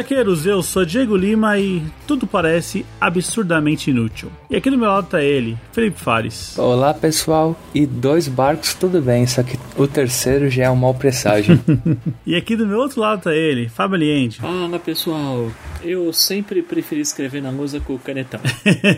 Avante Gaqueiros, eu sou Diego Lima e tudo parece absurdamente inútil. E aqui do meu lado tá ele, Felipe Fares. Olá pessoal, e dois barcos tudo bem, só que o terceiro já é um mau presságio. e aqui do meu outro lado tá ele, Fábio Aliente. Fala pessoal, eu sempre preferi escrever na lousa com o canetão.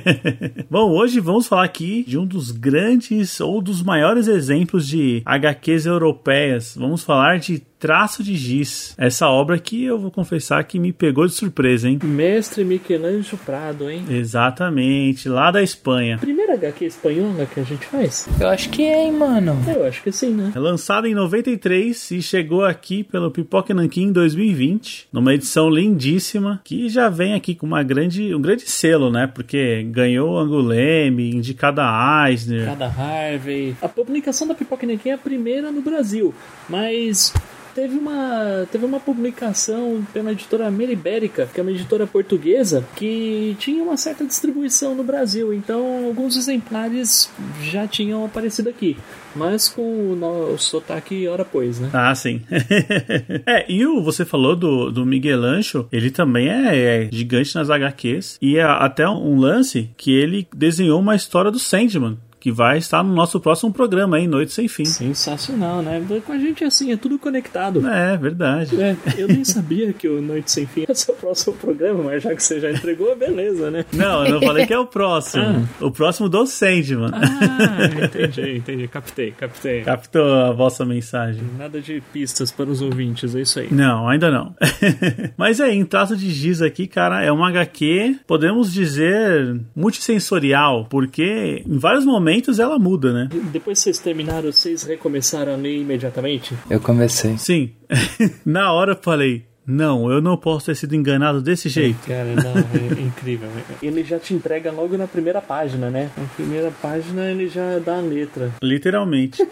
Bom, hoje vamos falar aqui de um dos grandes ou dos maiores exemplos de HQs europeias. Vamos falar de Traço de Giz. Essa obra que eu vou confessar que me pegou de surpresa, hein? Mestre Michelangelo Prado, hein? Exatamente, lá da Espanha. Primeira HQ espanhola que a gente faz? Eu acho que é, hein, mano? Eu acho que sim, né? É lançada em 93 e chegou aqui pelo Pipoca Nankin em 2020, numa edição lindíssima, que já vem aqui com uma grande, um grande selo, né? Porque ganhou Anguleme, indicada Eisner. Cada Harvey. A publicação da Pipoca Nankin é a primeira no Brasil, mas teve uma, teve uma publicação pela editora Meribérica, que é uma editora portuguesa, que tinha uma certa distribuição no Brasil. Então, alguns exemplares já tinham aparecido aqui. Mas com o, o sotaque hora pois, né? Ah, sim. é, e o, você falou do, do Miguel Ancho, ele também é, é gigante nas HQs. E é até um lance que ele desenhou uma história do Sandman que vai estar no nosso próximo programa, hein? Noite Sem Fim. Sensacional, né? Com a gente assim, é tudo conectado. É, verdade. É, eu nem sabia que o Noite Sem Fim ia ser o próximo programa, mas já que você já entregou, beleza, né? Não, eu não falei que é o próximo. Ah. O próximo do Sandman. Ah, entendi, entendi. Captei, captei. Captou a vossa mensagem. Nada de pistas para os ouvintes, é isso aí. Não, ainda não. mas é, em traço de giz aqui, cara, é uma HQ, podemos dizer, multissensorial, porque em vários momentos momentos ela muda, né? Depois que vocês terminaram, vocês recomeçaram a ler imediatamente? Eu comecei. Sim. Na hora eu falei, não, eu não posso ter sido enganado desse jeito. Cara, não, é incrível. Ele já te entrega logo na primeira página, né? Na primeira página ele já dá a letra. Literalmente.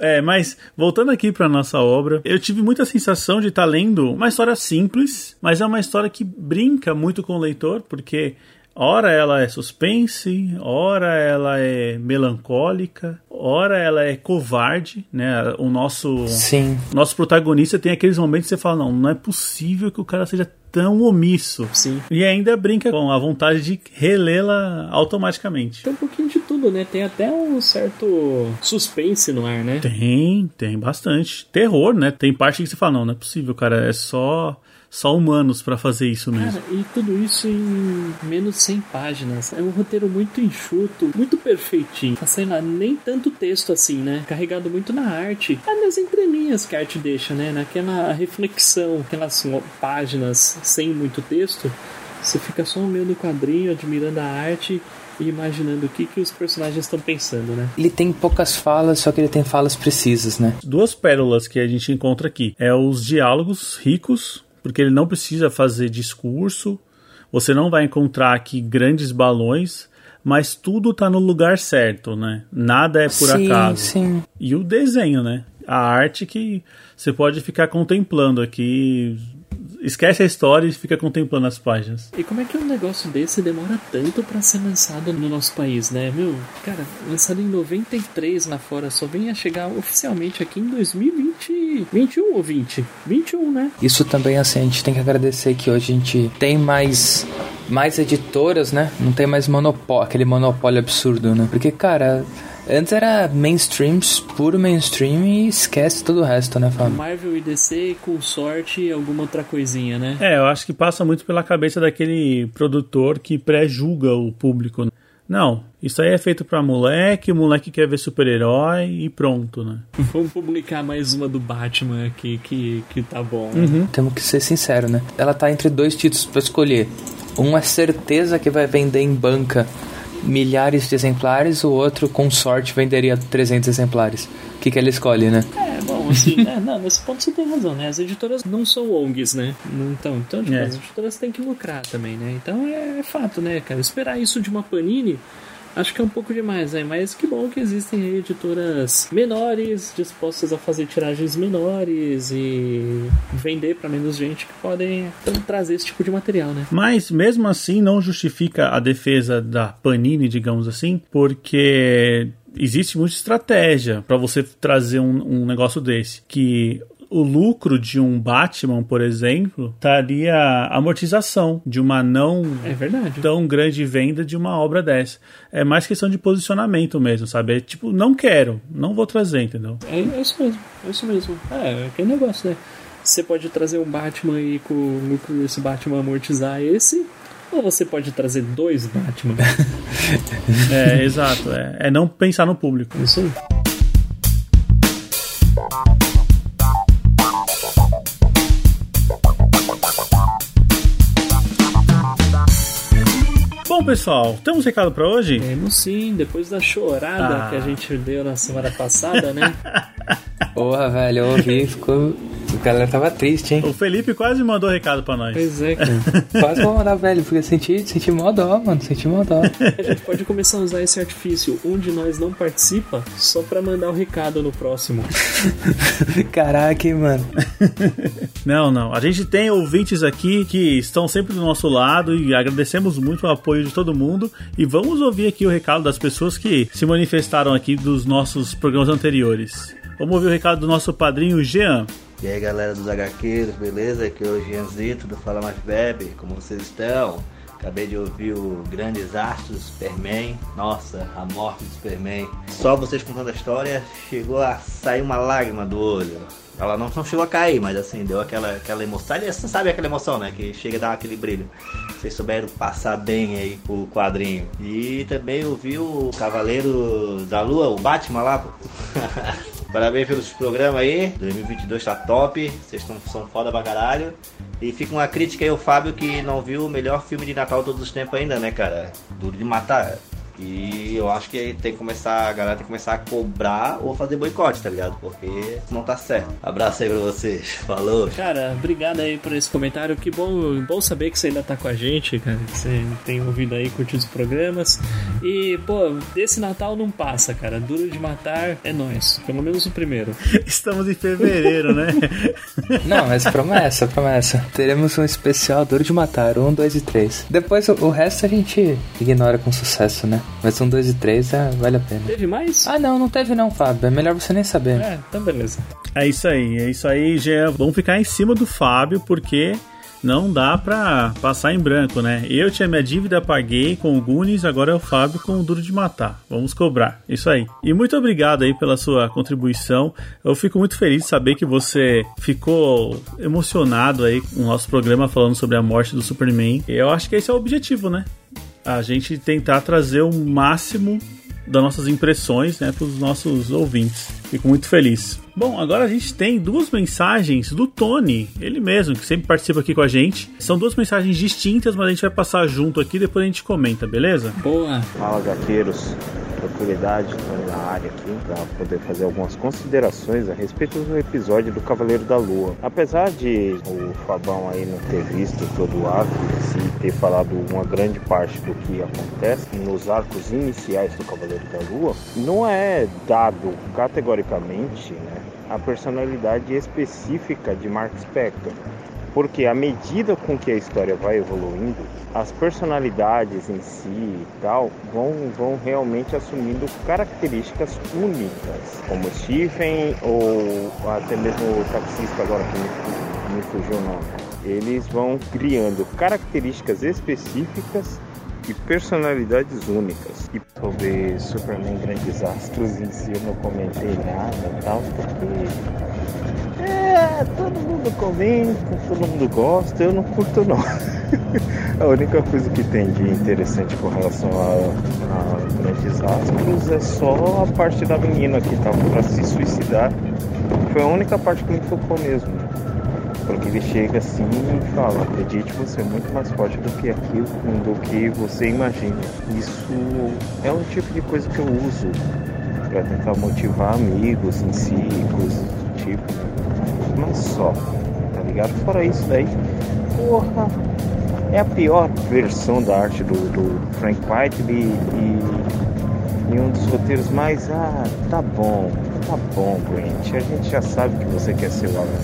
é, mas voltando aqui para nossa obra, eu tive muita sensação de estar tá lendo uma história simples, mas é uma história que brinca muito com o leitor, porque Ora ela é suspense, ora ela é melancólica, ora ela é covarde, né? O nosso Sim. nosso protagonista tem aqueles momentos que você fala, não, não é possível que o cara seja tão omisso. Sim. E ainda brinca com a vontade de relê-la automaticamente. Tem um pouquinho de tudo, né? Tem até um certo suspense no ar, né? Tem, tem bastante. Terror, né? Tem parte que você fala, não, não é possível, cara, é só só humanos para fazer isso mesmo. Cara, e tudo isso em menos de 100 páginas. É um roteiro muito enxuto, muito perfeitinho. Tá sendo nem tanto texto assim, né? Carregado muito na arte. É nas entrelinhas que a arte deixa, né? Naquela reflexão, aquelas páginas sem muito texto. Você fica só no meio do quadrinho, admirando a arte e imaginando o que, que os personagens estão pensando, né? Ele tem poucas falas, só que ele tem falas precisas, né? Duas pérolas que a gente encontra aqui é os diálogos ricos porque ele não precisa fazer discurso, você não vai encontrar aqui grandes balões, mas tudo está no lugar certo, né? Nada é por sim, acaso. Sim. E o desenho, né? A arte que você pode ficar contemplando aqui esquece a história e fica contemplando as páginas. E como é que um negócio desse demora tanto para ser lançado no nosso país, né? Meu, cara, lançado em 93 lá fora, só vem a chegar oficialmente aqui em 2020, 21 ou 20? 21, né? Isso também, assim, a gente tem que agradecer que hoje a gente tem mais mais editoras, né? Não tem mais monopólio, aquele monopólio absurdo, né? Porque, cara, Antes era mainstream, puro mainstream e esquece todo o resto, né, Fábio? Marvel e DC com sorte alguma outra coisinha, né? É, eu acho que passa muito pela cabeça daquele produtor que pré-julga o público. Não, isso aí é feito pra moleque, o moleque quer ver super-herói e pronto, né? Vamos publicar mais uma do Batman aqui que, que tá bom. Né? Uhum. Temos que ser sincero, né? Ela tá entre dois títulos pra escolher. Um é certeza que vai vender em banca milhares de exemplares, o outro, com sorte, venderia 300 exemplares. O que, que ela escolhe, né? É, bom, assim, é, não, nesse ponto você tem razão, né? As editoras não são ONGs, né? Então, então tipo, É. as editoras têm que lucrar também, né? Então é, é fato, né, cara? Esperar isso de uma Panini. Acho que é um pouco demais, né? Mas que bom que existem editoras menores, dispostas a fazer tiragens menores e vender pra menos gente que podem então, trazer esse tipo de material, né? Mas mesmo assim não justifica a defesa da Panini, digamos assim, porque existe muita estratégia para você trazer um, um negócio desse. Que o lucro de um Batman, por exemplo, estaria a amortização de uma não É tão grande venda de uma obra dessa. É mais questão de posicionamento mesmo, sabe? É tipo, não quero, não vou trazer, entendeu? É, é isso mesmo, é isso mesmo. É, é aquele negócio, né? Você pode trazer um Batman e com o lucro desse Batman amortizar esse, ou você pode trazer dois Batman. É, exato. É, é não pensar no público. Isso aí. Bom, pessoal, temos recado para hoje? Temos sim, depois da chorada Ah. que a gente deu na semana passada, né? Porra, velho, eu ouvi, ficou. A galera tava triste, hein? O Felipe quase mandou recado para nós. Pois é, cara. Quase vou mandar, velho, porque eu senti, senti mó dó, mano. Senti mó dó. A gente pode começar a usar esse artifício. Um de nós não participa só pra mandar o recado no próximo. Caraca, hein, mano. Não, não. A gente tem ouvintes aqui que estão sempre do nosso lado e agradecemos muito o apoio de todo mundo. E vamos ouvir aqui o recado das pessoas que se manifestaram aqui dos nossos programas anteriores. Vamos ouvir o recado do nosso padrinho Jean. E aí galera dos HQs, beleza? Aqui é o Gianzito do Fala Mais Bebe, como vocês estão? Acabei de ouvir o grande desastre do Superman, nossa, a morte do Superman. Só vocês contando a história, chegou a sair uma lágrima do olho. Ela não, não chegou a cair, mas assim, deu aquela, aquela emoção. Aliás, Você sabe aquela emoção, né? Que chega a dar aquele brilho. Vocês souberam passar bem aí o quadrinho. E também ouvi o Cavaleiro da Lua, o Batman lá. Parabéns pelos programas aí. 2022 tá top. Vocês são foda pra caralho. E fica uma crítica aí ao Fábio que não viu o melhor filme de Natal de todos os tempos ainda, né, cara? Duro de matar. E eu acho que tem que começar, a galera tem que começar a cobrar ou fazer boicote, tá ligado? Porque não tá certo. Abraço aí pra vocês. Falou. Cara, obrigado aí por esse comentário. Que bom, bom saber que você ainda tá com a gente, cara. Que você tem ouvido aí, curtido os programas. E, pô, desse Natal não passa, cara. Duro de matar é nós. Pelo menos o primeiro. Estamos em fevereiro, né? Não, mas promessa, promessa. Teremos um especial Duro de Matar, um, dois e três. Depois o, o resto a gente ignora com sucesso, né? Mas um, dois e três é, vale a pena. Teve mais? Ah, não, não teve não, Fábio. É melhor você nem saber. É, então beleza. É isso aí, é isso aí, Jean. Vamos ficar em cima do Fábio, porque não dá pra passar em branco, né? Eu tinha minha dívida, paguei com o Gunis, agora é o Fábio com o Duro de Matar. Vamos cobrar, isso aí. E muito obrigado aí pela sua contribuição. Eu fico muito feliz de saber que você ficou emocionado aí com o nosso programa falando sobre a morte do Superman. Eu acho que esse é o objetivo, né? A gente tentar trazer o máximo das nossas impressões né, para os nossos ouvintes. Fico muito feliz. Bom, agora a gente tem duas mensagens do Tony, ele mesmo, que sempre participa aqui com a gente. São duas mensagens distintas, mas a gente vai passar junto aqui depois a gente comenta, beleza? Boa. Fala gaqueiros, estou na área aqui para poder fazer algumas considerações a respeito do episódio do Cavaleiro da Lua. Apesar de o Fabão aí não ter visto todo o arco e ter falado uma grande parte do que acontece nos arcos iniciais do Cavaleiro da Lua, não é dado categoricamente né, a personalidade específica de Mark Spector. Porque à medida com que a história vai evoluindo, as personalidades em si e tal vão, vão realmente assumindo características únicas, como Stephen ou até mesmo o taxista agora que me, me fugiu o nome. Eles vão criando características específicas e personalidades únicas. E sobre Superman Grandes Astros em si eu não comentei nada tal, porque é, todo mundo comenta, todo mundo gosta, eu não curto não. A única coisa que tem de interessante com relação a, a grandes astros é só a parte da menina que tava pra se suicidar. Foi a única parte que me focou mesmo. Porque ele chega assim e fala, acredite, você é muito mais forte do que aquilo, do que você imagina. Isso é um tipo de coisa que eu uso para tentar motivar amigos em si, coisas do tipo. Mas só, tá ligado? Fora isso daí, porra, é a pior versão da arte do, do Frank Whiteley e, e um dos roteiros mais, ah, tá bom, tá bom, Grant, a gente já sabe que você quer ser o Alan.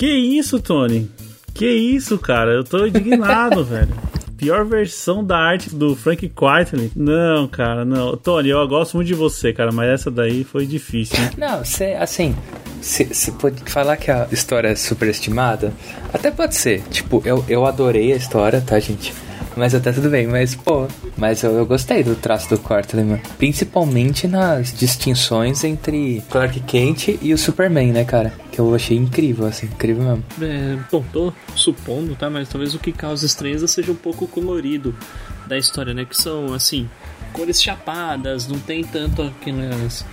Que isso, Tony? Que isso, cara? Eu tô indignado, velho. Pior versão da arte do Frank Quitely. Não, cara, não. Tony, eu gosto muito de você, cara, mas essa daí foi difícil, hein? Não, cê, assim, você pode falar que a história é superestimada? Até pode ser. Tipo, eu, eu adorei a história, tá, gente? Mas até tudo bem, mas pô, mas eu, eu gostei do traço do Cortland, mano. Principalmente nas distinções entre Clark Kent e o Superman, né, cara? Que eu achei incrível, assim, incrível mesmo. É, bom, tô supondo, tá? Mas talvez o que causa estranheza seja um pouco colorido da história, né? Que são, assim, cores chapadas, não tem tanto aquelas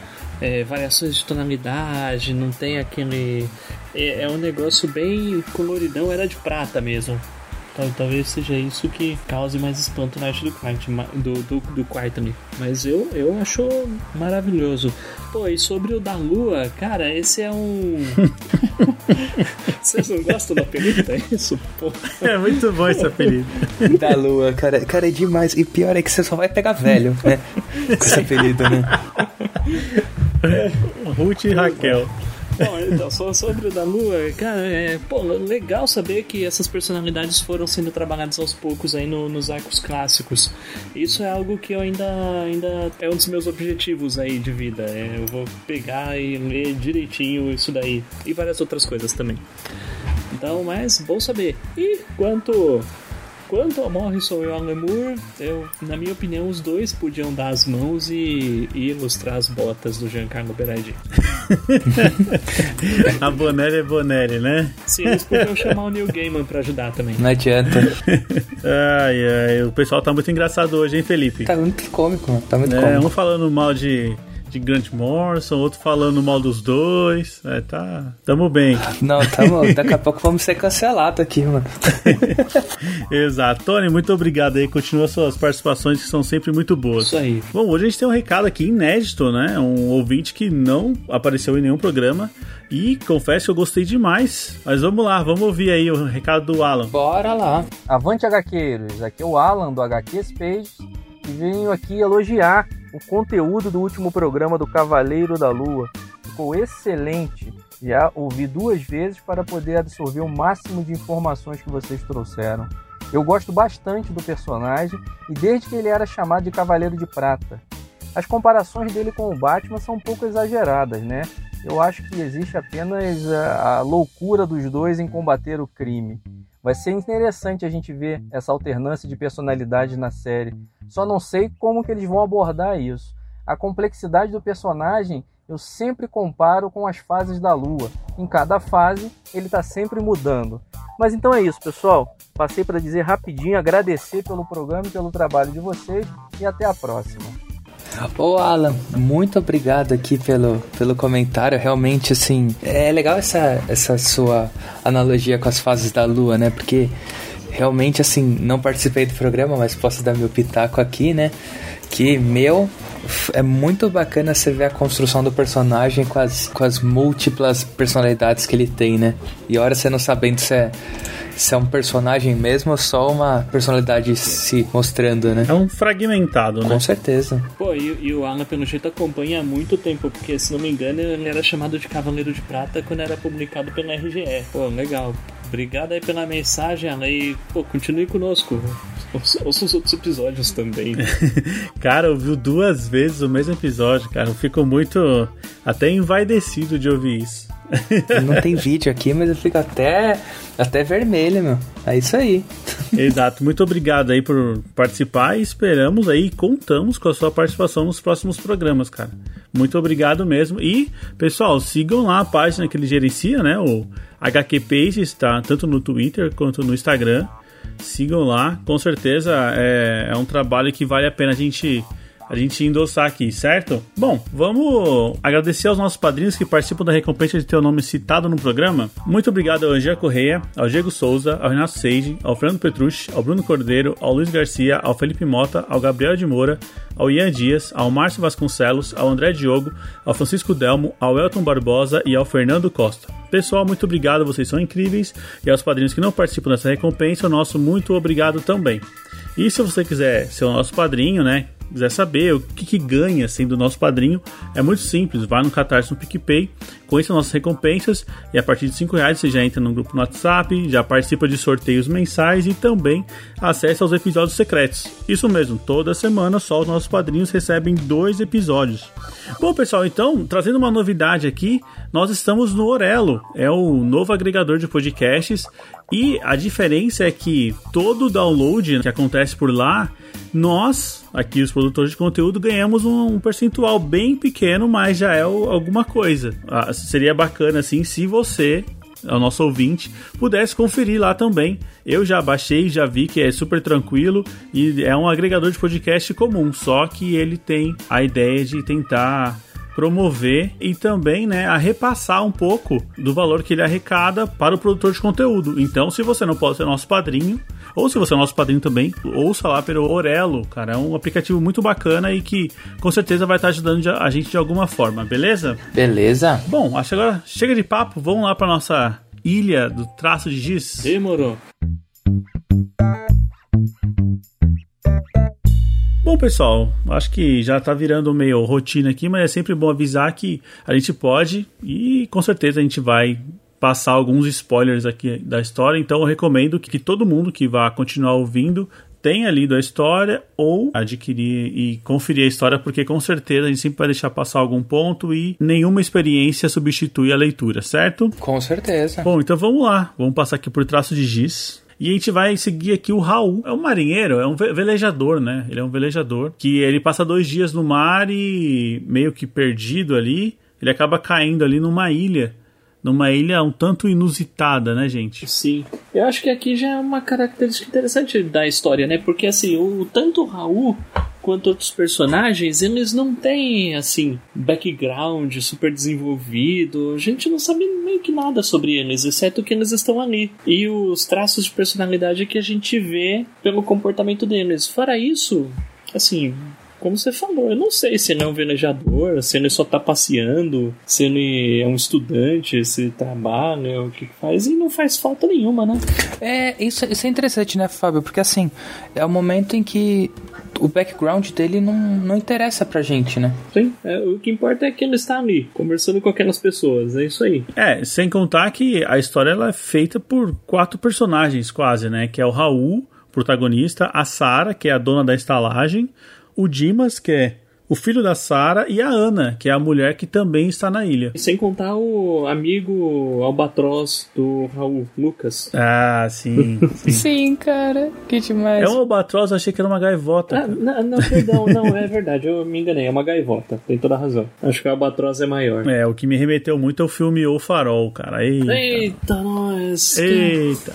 é, variações de tonalidade, não tem aquele. É, é um negócio bem coloridão, era de prata mesmo. Talvez seja isso que cause mais espanto na arte do Quart, do, do, do. Mas eu, eu acho maravilhoso. Pô, e sobre o da Lua, cara, esse é um. Vocês não gostam do apelido? É isso, pô. É muito bom esse apelido. Da Lua, cara, cara, é demais. E pior é que você só vai pegar velho, né? Com esse apelido, né? Ruth e Raquel. Bom, então, só sobre o da Lua, cara, é pô, legal saber que essas personalidades foram sendo trabalhadas aos poucos aí no, nos arcos clássicos. Isso é algo que eu ainda, ainda é um dos meus objetivos aí de vida. É, eu vou pegar e ler direitinho isso daí e várias outras coisas também. Então, mas bom saber. E quanto Quanto ao Morrison e ao Alan Moore, eu, na minha opinião, os dois podiam dar as mãos e, e ilustrar as botas do Giancarlo Berardi. A Bonelli é Bonelli, né? Sim, eles podiam chamar o Neil Gaiman pra ajudar também. Não adianta. Ai, ai, o pessoal tá muito engraçado hoje, hein, Felipe? Tá muito cômico, mano. Tá muito É, cômico. um falando mal de, de Grant Morrison, outro falando mal dos dois. É, tá. Tamo bem. Não, tamo, daqui a pouco vamos ser cancelados aqui, mano. Exato. Tony, muito obrigado aí. Continua suas participações que são sempre muito boas. Isso aí. Bom, hoje a gente tem um recado aqui inédito, né? Um ouvinte que não apareceu em nenhum programa. E confesso que eu gostei demais. Mas vamos lá, vamos ouvir aí o recado do Alan. Bora lá. Avante HQeiros, aqui é o Alan do HQ Space e venho aqui elogiar o conteúdo do último programa do Cavaleiro da Lua. Ficou excelente. Já ouvi duas vezes para poder absorver o máximo de informações que vocês trouxeram. Eu gosto bastante do personagem e desde que ele era chamado de Cavaleiro de Prata. As comparações dele com o Batman são um pouco exageradas, né? Eu acho que existe apenas a, a loucura dos dois em combater o crime. Vai ser interessante a gente ver essa alternância de personalidade na série. Só não sei como que eles vão abordar isso. A complexidade do personagem eu sempre comparo com as fases da Lua. Em cada fase ele está sempre mudando. Mas então é isso, pessoal. Passei para dizer rapidinho, agradecer pelo programa e pelo trabalho de vocês e até a próxima. Ô Alan, muito obrigado aqui pelo, pelo comentário. Realmente, assim, é legal essa, essa sua analogia com as fases da lua, né? Porque realmente, assim, não participei do programa, mas posso dar meu pitaco aqui, né? Que meu. É muito bacana você ver a construção do personagem com as, com as múltiplas personalidades que ele tem, né? E hora você não sabendo se é, se é um personagem mesmo ou só uma personalidade se mostrando, né? É um fragmentado, né? Com certeza. Pô, e, e o Alan, pelo jeito, acompanha há muito tempo, porque, se não me engano, ele era chamado de Cavaleiro de Prata quando era publicado pela RGE. Pô, legal. Obrigado aí pela mensagem, Alan, e, pô, continue conosco. Ouça ouça os outros episódios também. Cara, ouviu duas vezes o mesmo episódio, cara. Eu fico muito até envaidecido de ouvir isso. Não tem vídeo aqui, mas eu fico até, até vermelho, meu. É isso aí. Exato. Muito obrigado aí por participar e esperamos aí, contamos com a sua participação nos próximos programas, cara. Muito obrigado mesmo. E, pessoal, sigam lá a página que ele gerencia, né? O HQ Pages, está tanto no Twitter quanto no Instagram. Sigam lá, com certeza é, é um trabalho que vale a pena a gente a gente endossar aqui, certo? Bom, vamos agradecer aos nossos padrinhos que participam da recompensa de ter o nome citado no programa. Muito obrigado ao Angel Correia, ao Diego Souza, ao Renato Seide, ao Fernando Petrucci, ao Bruno Cordeiro, ao Luiz Garcia, ao Felipe Mota, ao Gabriel de Moura, ao Ian Dias, ao Márcio Vasconcelos, ao André Diogo, ao Francisco Delmo, ao Elton Barbosa e ao Fernando Costa. Pessoal, muito obrigado, vocês são incríveis. E aos padrinhos que não participam dessa recompensa, o nosso muito obrigado também. E se você quiser ser o nosso padrinho, né? Quiser saber o que, que, ganha sendo nosso padrinho, é muito simples. Vá no Catarse no PicPay, conheça nossas recompensas e a partir de 5 reais você já entra no grupo no WhatsApp, já participa de sorteios mensais e também acessa aos episódios secretos. Isso mesmo, toda semana só os nossos padrinhos recebem dois episódios. Bom, pessoal, então, trazendo uma novidade aqui, nós estamos no Orelo, é o novo agregador de podcasts e a diferença é que todo download que acontece por lá, nós, aqui os produtores de conteúdo, ganhamos um, percentual bem pequeno, mas já é alguma coisa. Ah, seria bacana assim se você o nosso ouvinte, pudesse conferir lá também. Eu já baixei, já vi que é super tranquilo e é um agregador de podcast comum, só que ele tem a ideia de tentar promover e também né, a repassar um pouco do valor que ele arrecada para o produtor de conteúdo. Então, se você não pode ser nosso padrinho, ou se você é nosso padrinho também, ouça lá pelo Orelo, cara. É um aplicativo muito bacana e que com certeza vai estar ajudando a gente de alguma forma, beleza? Beleza. Bom, acho que agora chega de papo, vamos lá para nossa ilha do traço de giz. Demorou. Bom, pessoal, acho que já tá virando meio rotina aqui, mas é sempre bom avisar que a gente pode e com certeza a gente vai passar alguns spoilers aqui da história, então eu recomendo que, que todo mundo que vá continuar ouvindo tenha lido a história ou adquirir e conferir a história, porque com certeza a gente sempre vai deixar passar algum ponto e nenhuma experiência substitui a leitura, certo? Com certeza. Bom, então vamos lá, vamos passar aqui por traço de giz. E a gente vai seguir aqui o Raul. É um marinheiro, é um velejador, né? Ele é um velejador que ele passa dois dias no mar e meio que perdido ali, ele acaba caindo ali numa ilha numa ilha um tanto inusitada, né, gente? Sim. Eu acho que aqui já é uma característica interessante da história, né? Porque assim, o tanto o Raul quanto outros personagens, eles não têm assim background super desenvolvido. A gente não sabe meio que nada sobre eles, exceto que eles estão ali e os traços de personalidade que a gente vê pelo comportamento deles. Fora isso, assim, como você falou, eu não sei se ele é um velejador, se ele só tá passeando, se ele é um estudante, se trabalha, o que faz, e não faz falta nenhuma, né? É, isso, isso é interessante, né, Fábio? Porque assim, é o momento em que o background dele não, não interessa pra gente, né? Sim, é, o que importa é que ele está ali, conversando com aquelas pessoas, é isso aí. É, sem contar que a história ela é feita por quatro personagens quase, né? Que é o Raul, protagonista, a Sara, que é a dona da estalagem, o Dimas, que é o filho da Sara e a Ana, que é a mulher que também está na ilha. Sem contar o amigo albatroz do Raul, Lucas. Ah, sim. Sim, sim cara. Que demais. É um albatroz, achei que era uma gaivota. Ah, não, não, perdão, não, é verdade, eu me enganei, é uma gaivota, tem toda a razão. Acho que o albatroz é maior. É, o que me remeteu muito é o filme O Farol, cara. Eita, Eita nós! Eita!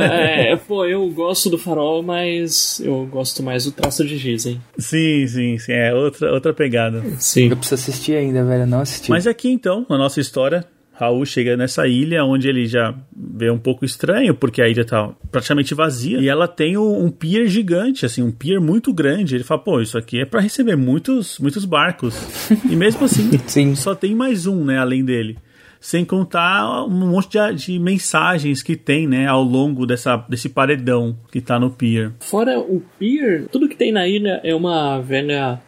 É, pô, eu gosto do Farol, mas eu gosto mais do traço de giz, hein? Sim, sim, sim, é outro outra, outra pegada. Sim. Eu preciso assistir ainda, velho. não assisti. Mas aqui então, na nossa história, Raul chega nessa ilha onde ele já vê um pouco estranho, porque a ilha tá praticamente vazia. E ela tem um, um pier gigante, assim, um pier muito grande. Ele fala, pô, isso aqui é para receber muitos, muitos barcos. e mesmo assim, Sim. só tem mais um, né, além dele sem contar um monte de, de, mensagens que tem, né, ao longo dessa, desse paredão que tá no pier. Fora o pier, tudo que tem na ilha é uma velha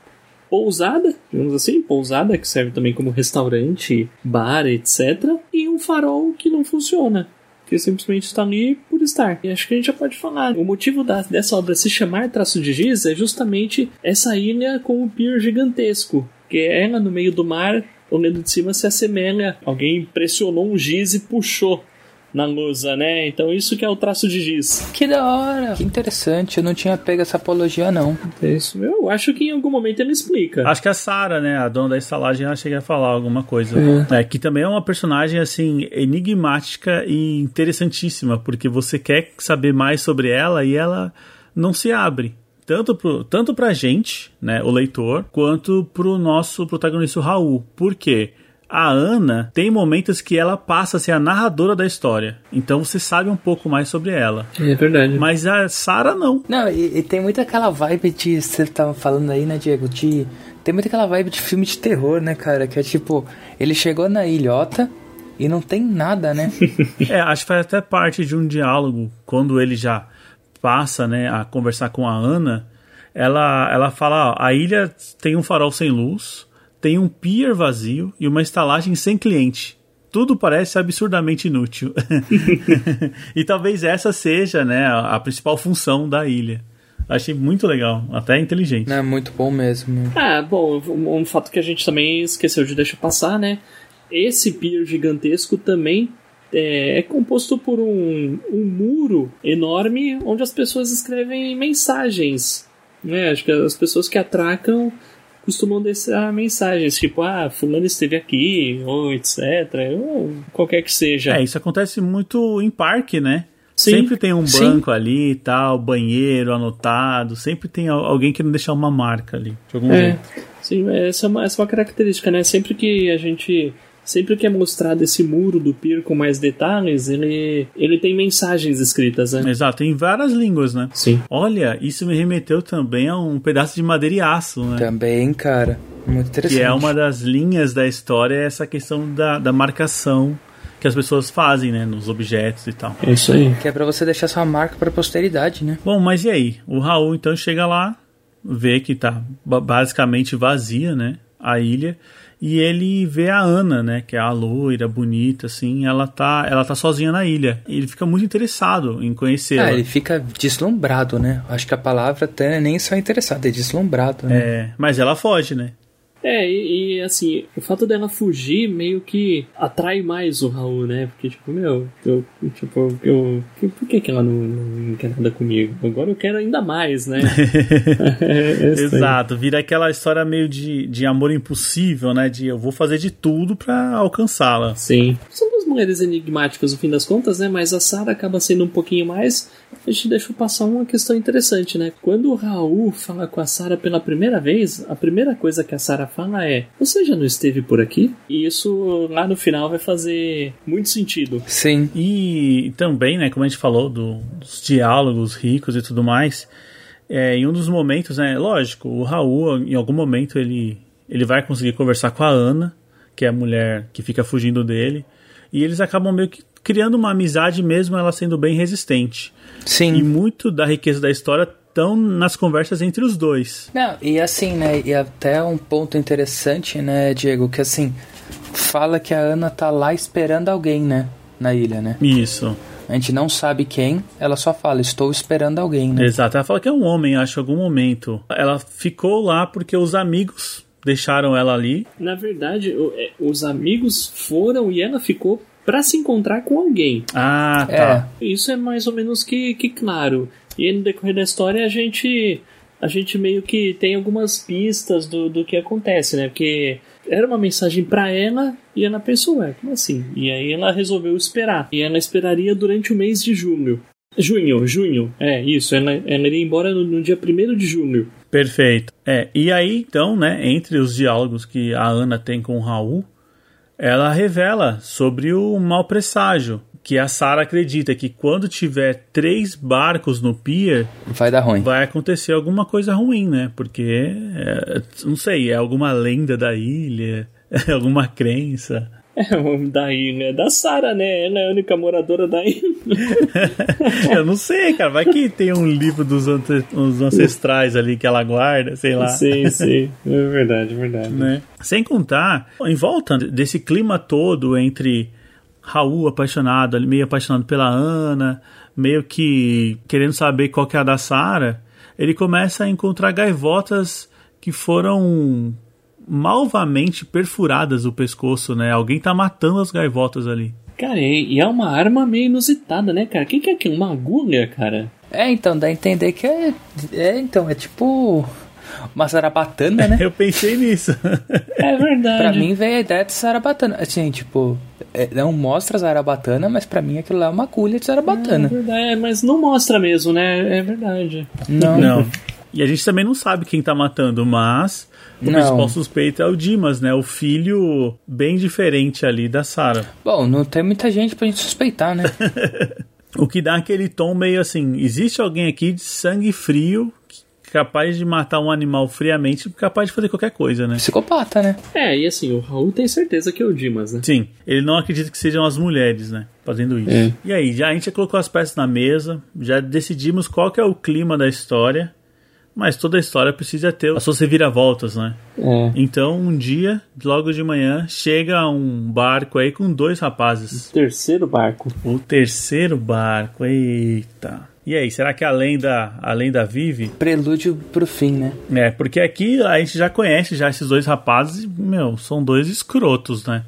pousada, digamos assim, pousada que serve também como restaurante, bar, etc. E um farol que não funciona que simplesmente está ali por estar. E acho que a gente já pode falar. O motivo da, dessa obra se chamar Traço de Giz é justamente essa ilha com um pier gigantesco, que é ela no meio do mar, olhando de cima se assemelha. Alguém pressionou um giz e puxou na lousa, né? Então isso que é o traço de giz. Que da hora! Que interessante, eu não tinha pego essa apologia, não. Isso, eu acho que em algum momento ele explica. Acho que a Sarah, né, a dona da estalagem, ela chega a falar alguma coisa. É. que também é uma personagem, assim, enigmática e interessantíssima, porque você quer saber mais sobre ela e ela não se abre. Tanto, pro, tanto pra gente, né, o leitor, quanto pro nosso protagonista, o Raul. Por quê? A Ana tem momentos que ela passa a ser a narradora da história. Então você sabe um pouco mais sobre ela. É verdade. Mas a Sarah não. Não, e, e tem muito aquela vibe de. Você tava falando aí, né, Diego? De. Tem muito aquela vibe de filme de terror, né, cara? Que é tipo, ele chegou na ilhota e não tem nada, né? é, acho que faz até parte de um diálogo quando ele já passa, né, a conversar com a Ana. Ela, ela fala: ó, a ilha tem um farol sem luz, tem um pier vazio e uma estalagem sem cliente. Tudo parece absurdamente inútil. e talvez essa seja né, a, principal função da ilha. Achei muito legal, até inteligente. É muito bom mesmo. Ah, bom, um fato que a gente também esqueceu de deixar passar, né? Esse pier gigantesco também é, é composto por um, um muro enorme onde as pessoas escrevem mensagens. Né? Acho que as pessoas que atracam costumam deixar mensagens, tipo, ah, fulano esteve aqui, ou etc, ou qualquer que seja. É, isso acontece muito em parque, né? Sim, sempre tem um sim. banco ali e tal, banheiro anotado, sempre tem al- alguém querendo deixar uma marca ali, de algum É, jeito. sim, essa é, uma, essa é uma característica, né? Sempre que a gente. Sempre que é mostrado esse muro do pier com mais detalhes, ele, ele tem mensagens escritas, né? Exato, em várias línguas, né? Sim. Olha, isso me remeteu também a um pedaço de madeira e aço, né? Também, cara. Muito interessante. Que é uma das linhas da história, é essa questão da, da marcação que as pessoas fazem, né? Nos objetos e tal. É isso aí. Que é pra você deixar sua marca pra posteridade, né? Bom, mas e aí? O Raul então chega lá, vê que tá ba- basicamente vazia, né? A ilha. E ele vê a Ana, né? Que é a loira, bonita, assim. Ela tá, ela tá sozinha na ilha. E ele fica muito interessado em conhecê-la. Ah, ele fica deslumbrado, né? Acho que a palavra até é nem só interessado, é deslumbrado, né? É, mas ela foge, né? É, e, e, assim, o fato dela fugir meio que atrai mais o Raul, né? Porque, tipo, meu, eu, tipo, eu. Por que, que ela não, não quer nada comigo? Agora eu quero ainda mais, né? É, é isso. Exato, vira aquela história meio de, de amor impossível, né? De eu vou fazer de tudo pra alcançá-la. Sim. São duas mulheres enigmáticas no fim das contas, né? Mas a Sarah acaba sendo um pouquinho mais. A gente deixou passar uma questão interessante, né? Quando o Raul fala com a Sarah pela primeira vez, a primeira coisa que a Sarah fala é: Você já não esteve por aqui? E isso lá no final vai fazer muito sentido. Sim. E também, né, como a gente falou, do- dos diálogos ricos e tudo mais, é, em um dos momentos, né, lógico, o Raul, em algum momento, ele, ele vai conseguir conversar com a Ana, que é a mulher que fica fugindo dele, e eles acabam meio que criando uma amizade mesmo ela sendo bem resistente. Sim. E muito da riqueza da história estão nas conversas entre os dois. Não, e assim, né? E até um ponto interessante, né, Diego, que assim, fala que a Ana tá lá esperando alguém, né? Na ilha, né? Isso, A gente não sabe quem, ela só fala, estou esperando alguém, né? exato. Ela fala que é um homem, acho, em algum momento. Ela ficou lá porque os amigos deixaram ela ali. Na verdade, o- é, os amigos foram e ela ficou pra se encontrar com alguém. Ah, tá. É, Isso é mais ou menos que, que claro. E aí, no decorrer da história a gente a gente meio que tem algumas pistas do, do que acontece, né? Porque era uma mensagem pra ela e ela pensou, ué, como assim? E aí ela resolveu esperar. E ela esperaria durante o mês de junho. Junho, junho, é isso. Ela, ela iria embora no, no dia 1 de junho. Perfeito. É, e aí, então, né, entre os diálogos que a Ana tem com o Raul, ela revela sobre o mau presságio, que a Sarah acredita que quando tiver três barcos no pier, vai dar ruim. vai acontecer alguma coisa ruim, né? Porque, é, não sei, é alguma lenda da ilha, é alguma crença. É, da ilha, da Sara, né? Ela é a única moradora da ilha. Eu não sei, cara, vai que tem um livro dos ante- ancestrais ali que ela guarda, sei lá. Sim, sim. É verdade, é verdade. né? Sem contar, em volta desse clima todo entre Raul apaixonado, meio apaixonado pela Ana, meio que querendo saber qual que é a da Sara, ele começa a encontrar gaivotas que foram malvamente perfuradas o pescoço, né? Alguém tá matando as gaivotas ali. Cara, e, é uma arma meio inusitada, né, cara? O que, que é aquilo? Uma agulha, cara? É, então, dá a entender que é. É, então, é tipo. Uma zarabatana, né? Eu pensei nisso. É verdade. pra mim veio a ideia de zarabatana. Assim, tipo, é, não mostra zarabatana, mas pra mim aquilo lá é uma agulha de É zarabatana. verdade, é, mas não mostra mesmo, né? É verdade. não. Não. E a gente também não sabe quem tá matando, mas o Não. principal suspeito é o Dimas, né? O filho bem diferente ali da Sarah. Bom, não tem muita gente pra gente suspeitar, né? O que dá aquele tom meio assim: existe alguém aqui de sangue frio capaz de matar um animal friamente, capaz de fazer qualquer coisa, né? Psicopata, né? É, e assim, o Raul tem certeza que é o Dimas, né? Sim, ele não acredita que sejam as mulheres, né? Fazendo isso. É. E aí, já a gente já colocou as peças na mesa, já decidimos qual que é o clima da história, mas toda a história precisa ter as suas reviravoltas, né? É. Então, um dia, logo de manhã, chega um barco aí com dois rapazes. Terceiro barco. O terceiro barco, eita. E aí, será que além da, além da Vive? Prelúdio pro fim, né? É, porque aqui a gente já conhece já esses dois rapazes, e, meu, são dois escrotos, né?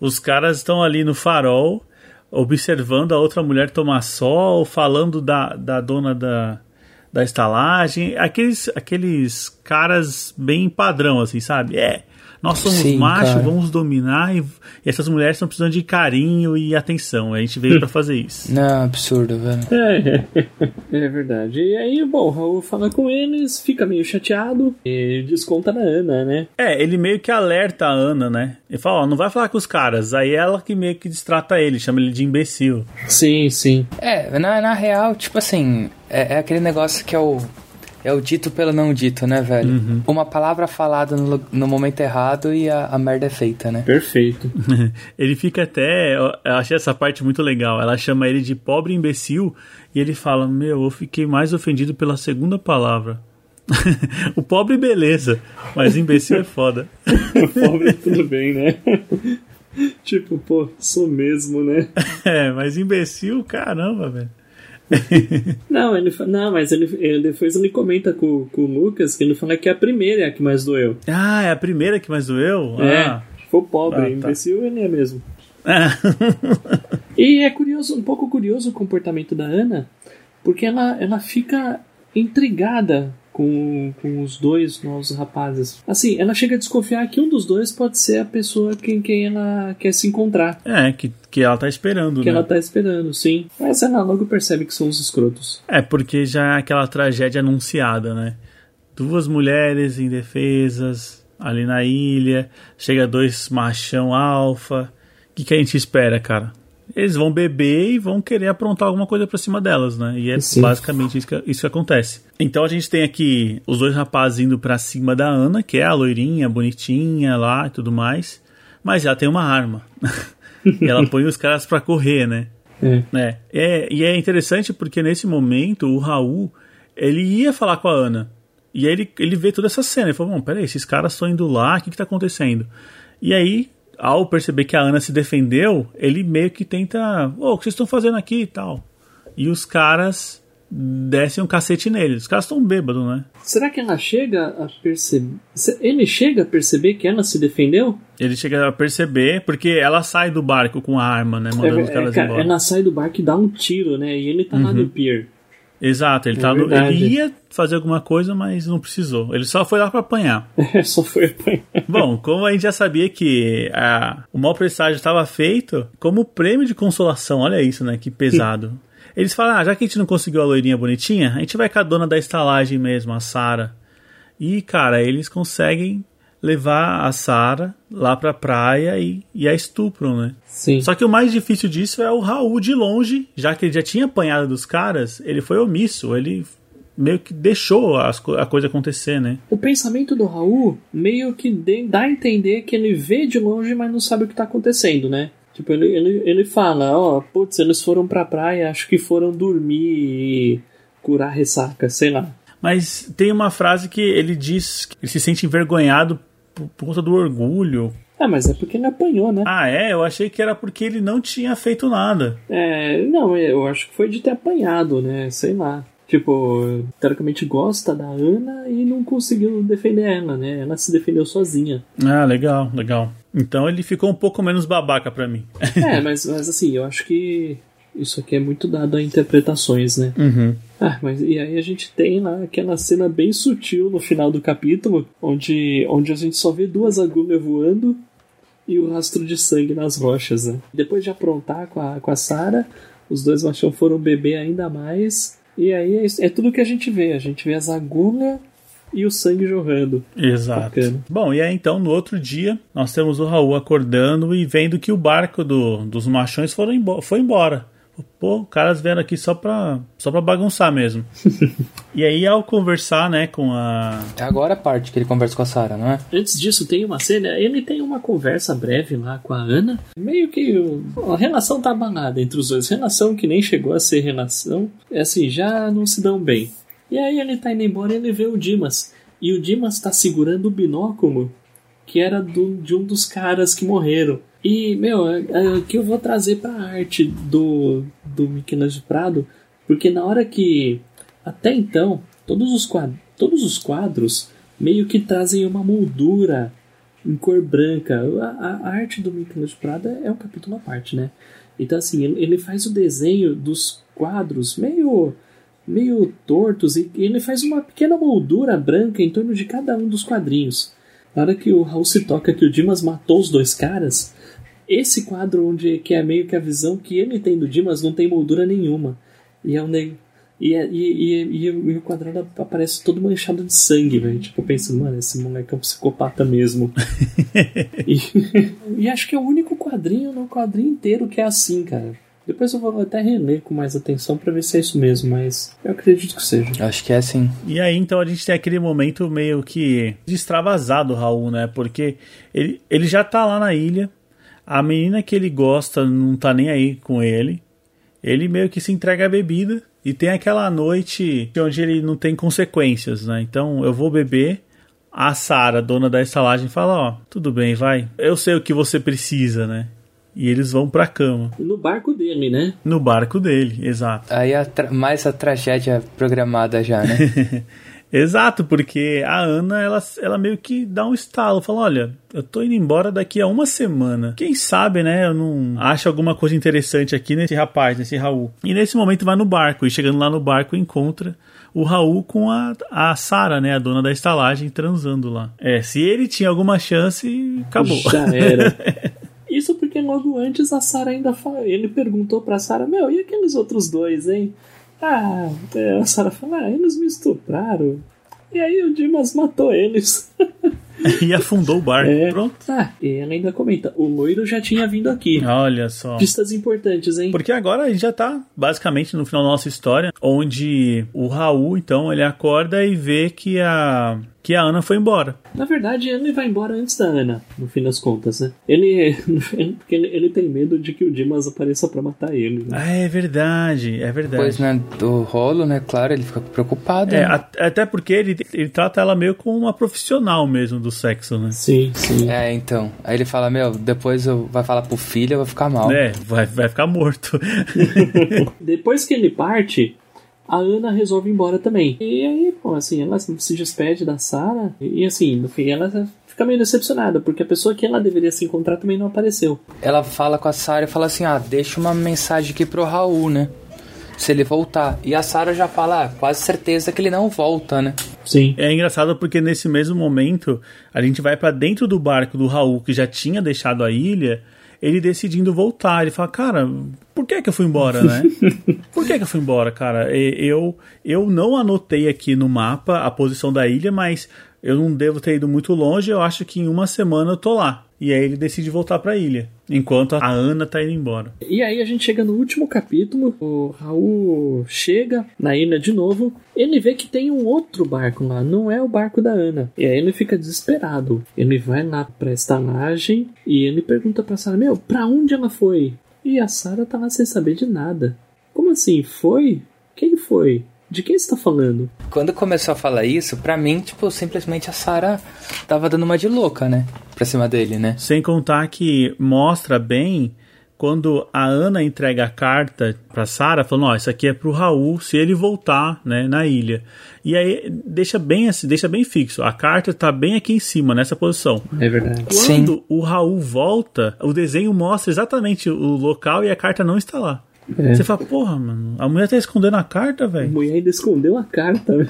Os caras estão ali no farol, observando a outra mulher tomar sol, falando da, da dona da, da estalagem, aqueles, aqueles caras bem padrão, assim, sabe? É, nós somos Sim, machos, cara. vamos dominar e, e essas mulheres estão precisando de carinho e atenção. A gente veio pra fazer isso. Não, absurdo, velho. É, é verdade. E aí, bom, o Raul fala com eles, fica meio chateado e desconta na Ana, né? É, ele meio que alerta a Ana, né? Ele fala, ó, não vai falar com os caras. Aí ela que meio que distrata ele, chama ele de imbecil. Sim, sim. É, na, na real, tipo assim, é, é aquele negócio que é o. É o dito pelo não dito, né, velho? Uma palavra falada no, no momento errado e a, a merda é feita, né? Perfeito. ele fica até. Eu achei essa parte muito legal. Ela chama ele de pobre imbecil e ele fala: Meu, eu fiquei mais ofendido pela segunda palavra. o pobre, beleza, mas imbecil é foda. Pobre, tudo bem, né? tipo, pô, sou mesmo, né? É, mas imbecil, caramba, velho. Não, ele não, mas ele, ele- depois ele comenta com, com o Lucas que ele fala que a primeira é a que mais doeu. Ah, é a primeira que mais doeu? É, Ah. for pobre, Ah, tá. imbecil, ele é mesmo. Ah. E é curioso, um pouco curioso o comportamento da Ana, porque ela, ela fica intrigada com, com os dois novos rapazes. Assim, ela chega a desconfiar que um dos dois pode ser a pessoa com quem ela quer se encontrar. É, que, que ela tá esperando, Que né? ela tá esperando, sim. Mas ela logo percebe que são os escrotos. É, porque já é aquela tragédia anunciada, né? Duas mulheres indefesas ali na ilha, chega dois machão alfa. O que, que a gente espera, cara? Eles vão beber e vão querer aprontar alguma coisa pra cima delas, né? E é Sim. basicamente isso que, isso que acontece. Então a gente tem aqui os dois rapazes indo pra cima da Ana, que é a loirinha, bonitinha lá e tudo mais. Mas ela tem uma arma. e ela põe os caras pra correr, né? É. É, é, e é interessante porque nesse momento o Raul ele ia falar com a Ana. E aí ele, ele vê toda essa cena. Ele falou: Bom, peraí, esses caras estão indo lá, o que, que tá acontecendo? E aí, ao perceber que a Ana se defendeu, ele meio que tenta: Ô, o que vocês estão fazendo aqui e tal? E os caras descem um cacete nele. Os caras estão bêbados, né? Será que ela chega a perceber. Ele chega a perceber que ela se defendeu? Ele chega a perceber, porque ela sai do barco com a arma, né? Mandando os É, é, caras cara, embora. ela sai do barco e dá um tiro, né? E ele tá lá no pier. Exato, ele, É tá no- ele ia fazer alguma coisa, mas não precisou. Ele só foi lá pra apanhar. Só foi apanhar. Bom, como a gente já sabia que ah, o mau presságio estava feito, como prêmio de consolação, olha isso, né? Que pesado. Eles falam, ah, já que a gente não conseguiu a loirinha bonitinha, a gente vai com a dona da estalagem mesmo, a Sara. E, cara, eles conseguem levar a Sara lá pra praia e, e a estupram, né? Sim. Só que o mais difícil disso é o Raul de longe, já que ele já tinha apanhado dos caras, ele foi omisso, ele meio que deixou as a coisa acontecer, né? O pensamento do Raul meio que dá a entender que ele vê de longe, mas não sabe o que tá acontecendo, né? Tipo, ele, ele, ele fala, ó, putz, eles foram pra praia, acho que foram dormir e curar ressaca, sei lá. Mas tem uma frase que ele diz que ele se sente envergonhado por, por conta do orgulho. Ah, mas é porque ele apanhou, né? Ah, é? Eu achei que era porque ele não tinha feito nada. É, não, eu acho que foi de ter apanhado, né? Sei lá. Tipo, teoricamente gosta da Ana e não conseguiu defender ela, né? Ela se defendeu sozinha. Ah, legal, legal. Então ele ficou um pouco menos babaca pra mim. É, mas, mas assim, eu acho que isso aqui é muito dado a interpretações, né? Uhum. Ah, mas e aí a gente tem lá aquela cena bem sutil no final do capítulo, onde, onde a gente só vê duas agulhas voando e o rastro de sangue nas rochas, né? Depois de aprontar com a, com a Sarah, os dois machão foram beber ainda mais. E aí é, é tudo que a gente vê. A gente vê as agulhas e o sangue jorrando. Exato. Bacana. Bom, e aí então no outro dia nós temos o Raul acordando e vendo que o barco do, dos machões foram embo foi embora. Pô, caras vieram aqui só pra, só pra bagunçar mesmo. e aí, ao conversar, né, com a. É agora a parte que ele conversa com a Sarah, não é? Antes disso, tem uma cena. Ele tem uma conversa breve lá com a Ana. Meio que o- a relação tá abalada entre os dois. Relação que nem chegou a ser relação. É assim, já não se dão bem. E aí ele tá indo embora e ele vê o Dimas. E o Dimas tá segurando o binóculo que era do, de um dos caras que morreram. E, meu, é, é, que eu vou trazer pra arte do, do Michelangelo Prado, porque na hora que. Até então, todos os, quad, todos os quadros meio que trazem uma moldura em cor branca. A, a- arte do Michelangelo Prado é um capítulo à parte, né? Então, assim, ele, ele faz o desenho dos quadros meio meio tortos e ele faz uma pequena moldura branca em torno de cada um dos quadrinhos. Na hora que o Raul se toca que o Dimas matou os dois caras, esse quadro onde que é meio que a visão que ele tem do Dimas não tem moldura nenhuma. E é um neg- e, é- e, e, e, e o quadrado aparece todo manchado de sangue, velho. Tipo, pensando, mano, esse moleque é um psicopata mesmo. e, e acho que é o único quadrinho no quadrinho inteiro que é assim, cara. Depois eu vou até reler com mais atenção pra ver se é isso mesmo, mas eu acredito que seja. Acho que é assim. E aí, então, a gente tem aquele momento meio que de extravasar do Raul, né? Porque ele, ele já tá lá na ilha, a menina que ele gosta não tá nem aí com ele, ele meio que se entrega à bebida e tem aquela noite onde ele não tem consequências, né? Então, eu vou beber. A Sara, dona da estalagem, fala: Ó, tudo bem, vai. Eu sei o que você precisa, né? E eles vão pra cama. No barco dele, né? No barco dele, exato. Aí a mais a tragédia programada já, né? Exato, porque a Ana, ela, ela meio que dá um estalo, fala, olha, eu tô indo embora daqui a uma semana. Quem sabe, né, eu não acho alguma coisa interessante aqui nesse rapaz, nesse Raul. E nesse momento vai no barco, e chegando lá no barco encontra o Raul com a, a Sara, né, a dona da estalagem, transando lá. É, se ele tinha alguma chance, acabou. Já era. Isso porque logo antes a Sarah ainda fala, ele perguntou pra Sarah, meu, e aqueles outros dois, hein? Ah, a Sarah fala, ah, eles me estupraram. E aí o Dimas matou eles. e afundou o barco. É. Pronto. Ah, e ela ainda comenta, o loiro já tinha vindo aqui. Olha só. Pistas importantes, hein? Porque agora a gente já tá basicamente no final da nossa história, onde o Raul, então, ele acorda e vê que a que a Ana foi embora. Na verdade, ele vai embora antes da Ana, no fim das contas, né? Ele. Porque ele, ele tem medo de que o Dimas apareça pra matar ele. Né? Ah, é verdade, é verdade. Depois, né, do rolo, né, claro, ele fica preocupado. É, né? a- até porque ele, ele trata ela meio como uma profissional mesmo do sexo, né? Sim, sim. É, então. Aí ele fala, meu, depois eu vai falar pro filho, eu vou ficar mal. É, vai, vai ficar morto. Depois que ele parte, a Ana resolve ir embora também. E aí, pô, assim, ela se despede da Sarah. E assim, no fim, ela fica meio decepcionada, porque a pessoa que ela deveria se encontrar também não apareceu. Ela fala com a Sarah e fala assim, ah, deixa uma mensagem aqui pro Raul, né? Se ele voltar. E a Sarah já fala, ah, quase certeza que ele não volta, né? Sim. É engraçado porque nesse mesmo momento a gente vai pra dentro do barco do Raul que já tinha deixado a ilha, ele decidindo voltar. Ele fala, cara, por que que eu fui embora, né? Por que que eu fui embora, cara? Eu, eu não anotei aqui no mapa a posição da ilha, mas eu não devo ter ido muito longe. Eu acho que em uma semana eu tô lá. E aí ele decide voltar pra ilha, enquanto a Ana tá indo embora. E aí a gente chega no último capítulo, o Raul chega na ilha de novo, ele vê que tem um outro barco lá, não é o barco da Ana. E aí ele fica desesperado. Ele vai lá pra estalagem e ele pergunta pra Sarah, meu, pra onde ela foi? E a Sarah tá lá sem saber de nada. Como assim? Foi? Quem foi? De quem você tá falando? Quando começou a falar isso, pra mim, tipo, simplesmente a Sarah tava dando uma de louca, né? Pra cima dele, né? Sem contar que mostra bem quando a Ana entrega a carta pra Sarah, falando, ó, isso aqui é pro Raul se ele voltar, né, na ilha. E aí deixa bem assim, deixa bem fixo. A carta tá bem aqui em cima, nessa posição. É verdade. Quando Sim. o Raul volta, o desenho mostra exatamente o local e a carta não está lá. É. Você fala, porra, mano, a mulher tá escondendo a carta, A velho. mulher ainda escondeu a carta.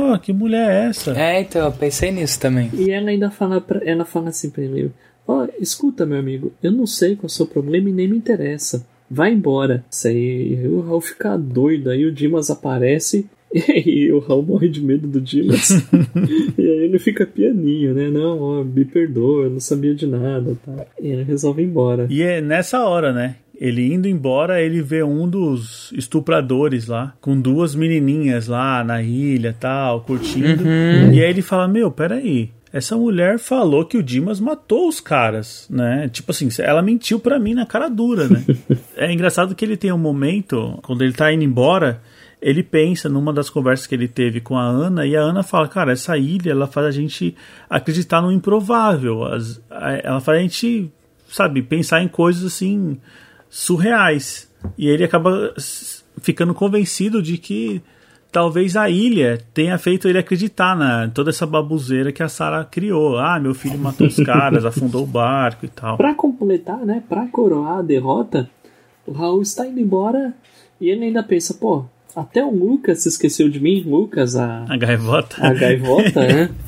Ó, que mulher é essa? É, então, eu pensei nisso também. E ela ainda fala, pra, ela fala assim pra ele: Ó, escuta, meu amigo, eu não sei qual é o seu problema e nem me interessa. Vai embora. Isso aí, o Raul fica doido, aí o Dimas aparece. E o Raul morre de medo do Dimas. e aí ele fica pianinho, né? Não, ó, me perdoa, eu não sabia de nada, tá? E ele resolve ir embora. E é nessa hora, né? Ele indo embora, ele vê um dos estupradores lá, com duas menininhas lá na ilha tal, curtindo. E aí ele fala: Meu, peraí. Essa mulher falou que o Dimas matou os caras, né? Tipo assim, ela mentiu pra mim na cara dura, né? é engraçado que ele tem um momento, quando ele tá indo embora, ele pensa numa das conversas que ele teve com a Ana, e a Ana fala, cara, essa ilha, ela faz a gente acreditar no improvável. Ela faz a gente, sabe, pensar em coisas assim surreais. E ele acaba ficando convencido de que talvez a ilha tenha feito ele acreditar na toda essa babuzeira que a Sarah criou. Ah, meu filho matou os caras, afundou o barco e tal. Pra completar, né? Pra coroar a derrota, o Raul está indo embora e ele ainda pensa, pô, até o Lucas se esqueceu de mim. Lucas, a, A gaivota. a gaivota, né?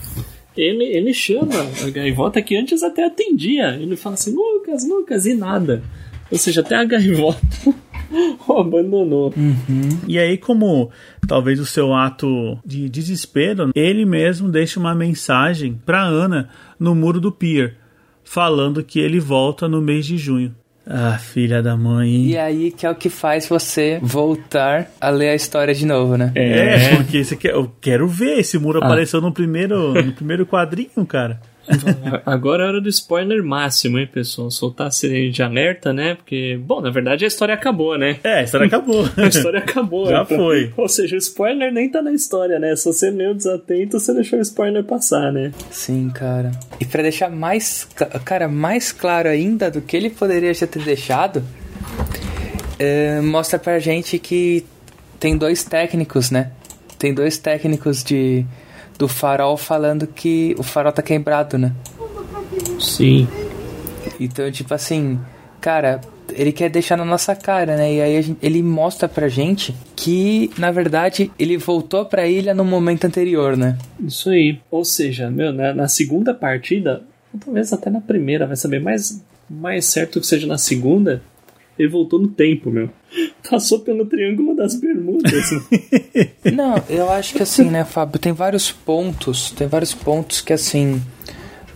Ele, ele chama a gaivota que antes até atendia. Ele fala assim, Lucas, Lucas, e nada. Ou seja, até a gaivota o abandonou. E aí, como talvez o seu ato de desespero, ele mesmo deixa uma mensagem pra Ana no muro do pier, falando que ele volta no mês de junho. Ah, filha da mãe. E aí que é o que faz você voltar a ler a história de novo, né? É, porque você quer, eu quero ver. Esse muro Ah. apareceu no primeiro, no primeiro quadrinho, cara. Agora é hora do spoiler máximo, hein, pessoal? Soltar a sirene de alerta, né? Porque, bom, na verdade a história acabou, né? É, a história acabou. A história acabou. Já então- foi. Ou seja, o spoiler nem tá na história, né? Se você leu desatento, você deixou o spoiler passar, né? Sim, cara. E pra deixar mais, cara, mais claro ainda do que ele poderia já ter deixado, é, mostra pra gente que tem dois técnicos, né? Tem dois técnicos de do farol falando que o farol tá quebrado, né? Sim. Então, tipo assim, cara, ele quer deixar na nossa cara, né? E aí gente- ele mostra pra gente que, na verdade, ele voltou pra ilha no momento anterior, né? Isso aí. Ou seja, meu, na, na segunda partida, ou talvez até na primeira, vai saber, mais, mais certo que seja na segunda, ele voltou no tempo, meu. Passou pelo Triângulo das Bermudas. Não, eu acho que assim, né, Fábio, tem vários pontos, tem vários pontos que assim,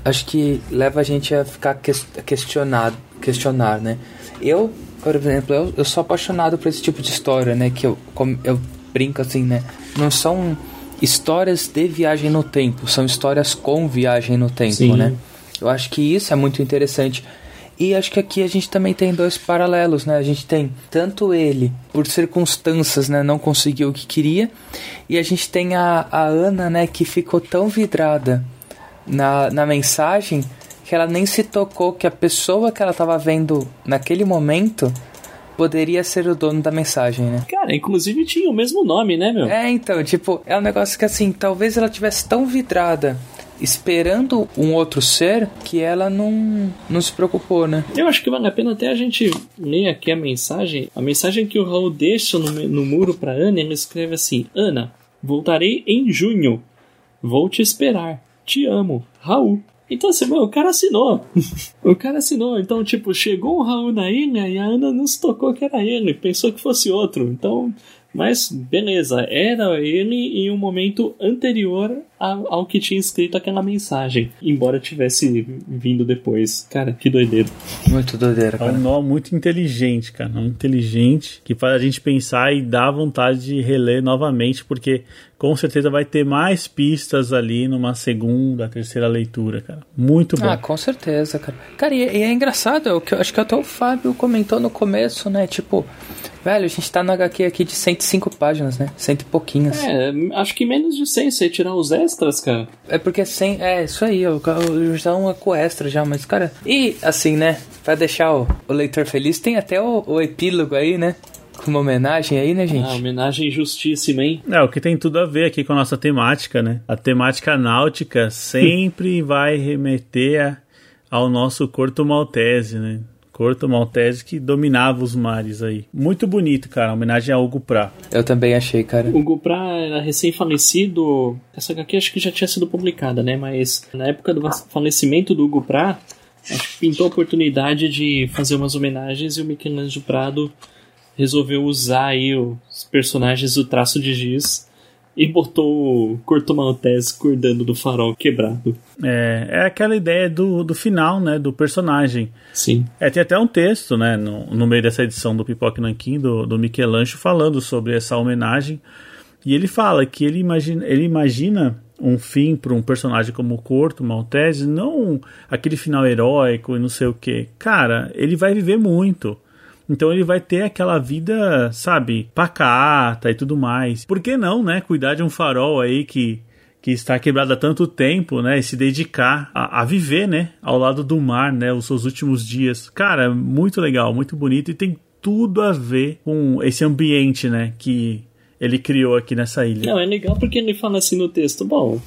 acho que leva a gente a ficar ques- questionado, questionar, né? Eu, por exemplo, eu, eu sou apaixonado por esse tipo de história, né, que eu, como eu brinco assim, né, não são histórias de viagem no tempo, são histórias com viagem no tempo, Sim. né? Eu acho que isso é muito interessante. E acho que aqui a gente também tem dois paralelos, né? A gente tem tanto ele, por circunstâncias, né, não conseguiu o que queria, e a gente tem a, a Ana, né, que ficou tão vidrada na, na mensagem que ela nem se tocou que a pessoa que ela estava vendo naquele momento poderia ser o dono da mensagem, né? Cara, inclusive tinha o mesmo nome, né, meu? É, então, tipo, é um negócio que assim, talvez ela tivesse tão vidrada esperando um outro ser que ela não, não se preocupou, né? Eu acho que vale a pena até a gente ler aqui a mensagem. A mensagem que o Raul deixa no, no muro pra Ana, ele escreve assim: Ana, voltarei em junho. Vou te esperar. Te amo. Raul. Então, assim, mano, o cara assinou. o cara assinou. Então, tipo, chegou o Raul na ilha e a Ana não se tocou que era ele. Pensou que fosse outro. Então, mas beleza, era ele em um momento anterior ao, que tinha escrito aquela mensagem. Embora tivesse vindo depois. Cara, que doideira. Muito doideira, É um cara. nó muito inteligente, cara. Um inteligente que faz a gente pensar e dá vontade de reler novamente, porque com certeza vai ter mais pistas ali numa segunda, terceira leitura, cara. Muito bom. Ah, com certeza, cara. Cara, e, e é engraçado, é o que eu acho que até o Fábio comentou no começo, né? Tipo, Velho, a gente tá no HQ aqui de 105 páginas, né? Cento e pouquinhas. É, acho que menos de 100 se tirar os extras, cara. É porque 100. É, isso aí, eu, eu já um com extra já, mas, cara. E assim, né? Pra deixar o, o leitor feliz, tem até o, o epílogo aí, né? Com uma homenagem aí, né, gente? Ah, homenagem justíssima, hein? É, o que tem tudo a ver aqui com a nossa temática, né? A temática náutica sempre vai remeter a, ao nosso Corto Maltese, né? Corto Maltese que dominava os mares aí. Muito bonito, cara. Homenagem a Hugo Prá. Eu também achei, cara. O Hugo Prá era recém-falecido. Essa HQ acho que já tinha sido publicada, né? Mas na época do falecimento do Hugo Prá, acho que pintou a oportunidade de fazer umas homenagens e o Michelangelo Prado resolveu usar aí os personagens do traço de giz e botou o Corto Maltese acordando do farol quebrado. É, é aquela ideia do, do final, né, do personagem. Sim. É, tem até um texto, né, no, no meio dessa edição do Pipoque Nanquim, do, do Michelangelo, falando sobre essa homenagem. E ele fala que ele imagina, ele imagina um fim para um personagem como o Corto Maltese, não aquele final heróico e não sei o que. Cara, ele vai viver muito. Então ele vai ter aquela vida, sabe, pacata e tudo mais. Por que não, né? Cuidar de um farol aí que que está quebrado há tanto tempo, né, e se dedicar a, a, viver, né, ao lado do mar, né, os seus últimos dias. Cara, muito legal, muito bonito e tem tudo a ver com esse ambiente, né, que ele criou aqui nessa ilha. Não, é legal porque ele fala assim no texto, bom,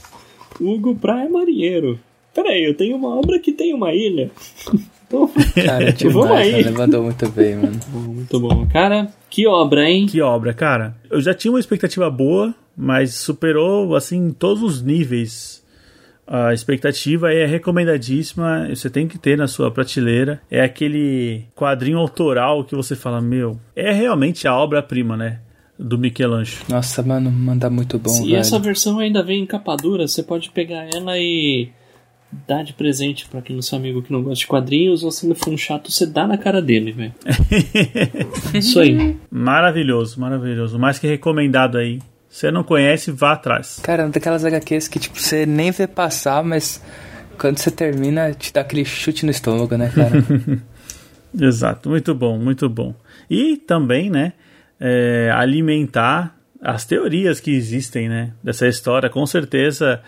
Hugo Praia é marinheiro. Peraí, eu tenho uma obra que tem uma ilha. Então, cara, demais, vamos aí. Mandou muito bem, mano. Muito bom. Cara, que obra, hein? Que obra, cara. Eu já tinha uma expectativa boa, mas superou, assim, todos os níveis. A expectativa é recomendadíssima, você tem que ter na sua prateleira. É aquele quadrinho autoral que você fala, meu, é realmente a obra-prima, né? Do Michelangelo. Nossa, mano, manda muito bom. E velho. essa versão ainda vem em capa dura, você pode pegar ela e dá de presente para aquele seu amigo que não gosta de quadrinhos, ou se ele for um chato, você dá na cara dele, velho. Isso aí. Maravilhoso, maravilhoso. Mais que recomendado aí. Você não conhece, vá atrás. Cara, daquelas HQs que tipo, você nem vê passar, mas quando você termina, te dá aquele chute no estômago, né, cara? Exato, muito bom, muito bom. E também, né, é, alimentar as teorias que existem, né, dessa história. Com certeza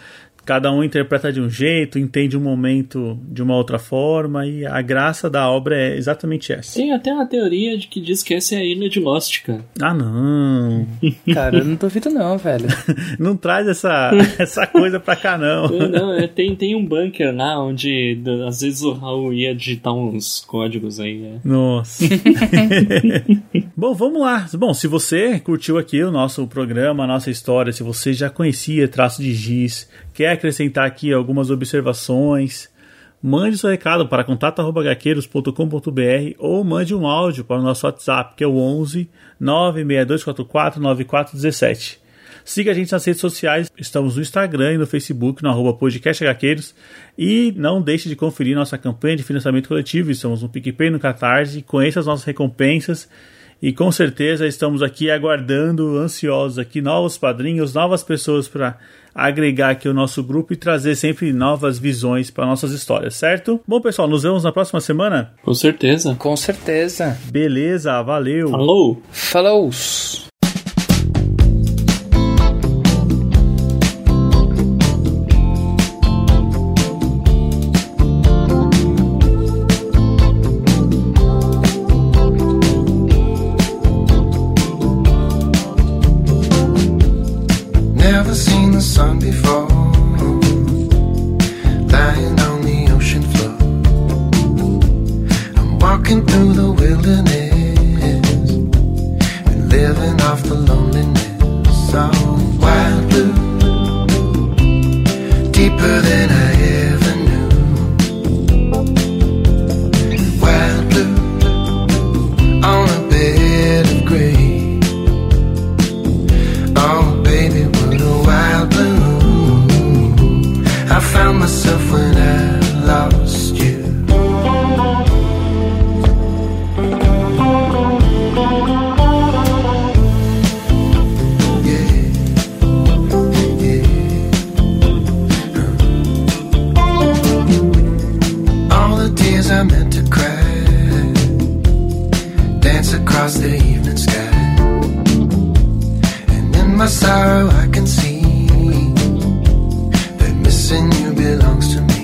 cada um interpreta de um jeito, entende um momento de uma outra forma, e a graça da obra é exatamente essa. Tem até uma teoria de que diz que essa é a ilha de Lost, cara. Ah, não. Cara, eu não duvido não, velho. não traz essa, essa coisa pra cá, não. Não, é, tem, tem um bunker lá onde às vezes o Raul ia digitar uns códigos aí. Né? Nossa. Bom, vamos lá. Bom, se você curtiu aqui o nosso programa, a nossa história, se você já conhecia Traço de Giz, quer acrescentar aqui algumas observações, mande seu recado para contato.gaqueiros.com.br ou mande um áudio para o nosso WhatsApp, que é o 11 96244 9417. Siga a gente nas redes sociais, estamos no Instagram e no Facebook, no arroba podcastHQueiros. E não deixe de conferir nossa campanha de financiamento coletivo, estamos no PicPay no Catarse, conheça as nossas recompensas e com certeza estamos aqui aguardando, ansiosos aqui, novos padrinhos, novas pessoas para agregar aqui o nosso grupo e trazer sempre novas visões para nossas histórias, certo? Bom, pessoal, nos vemos na próxima semana? Com certeza. Com certeza. Beleza, valeu. Falou. Falou. tears I meant to cry. Dance across the evening sky. And in my sorrow, I can see that missing you belongs to me.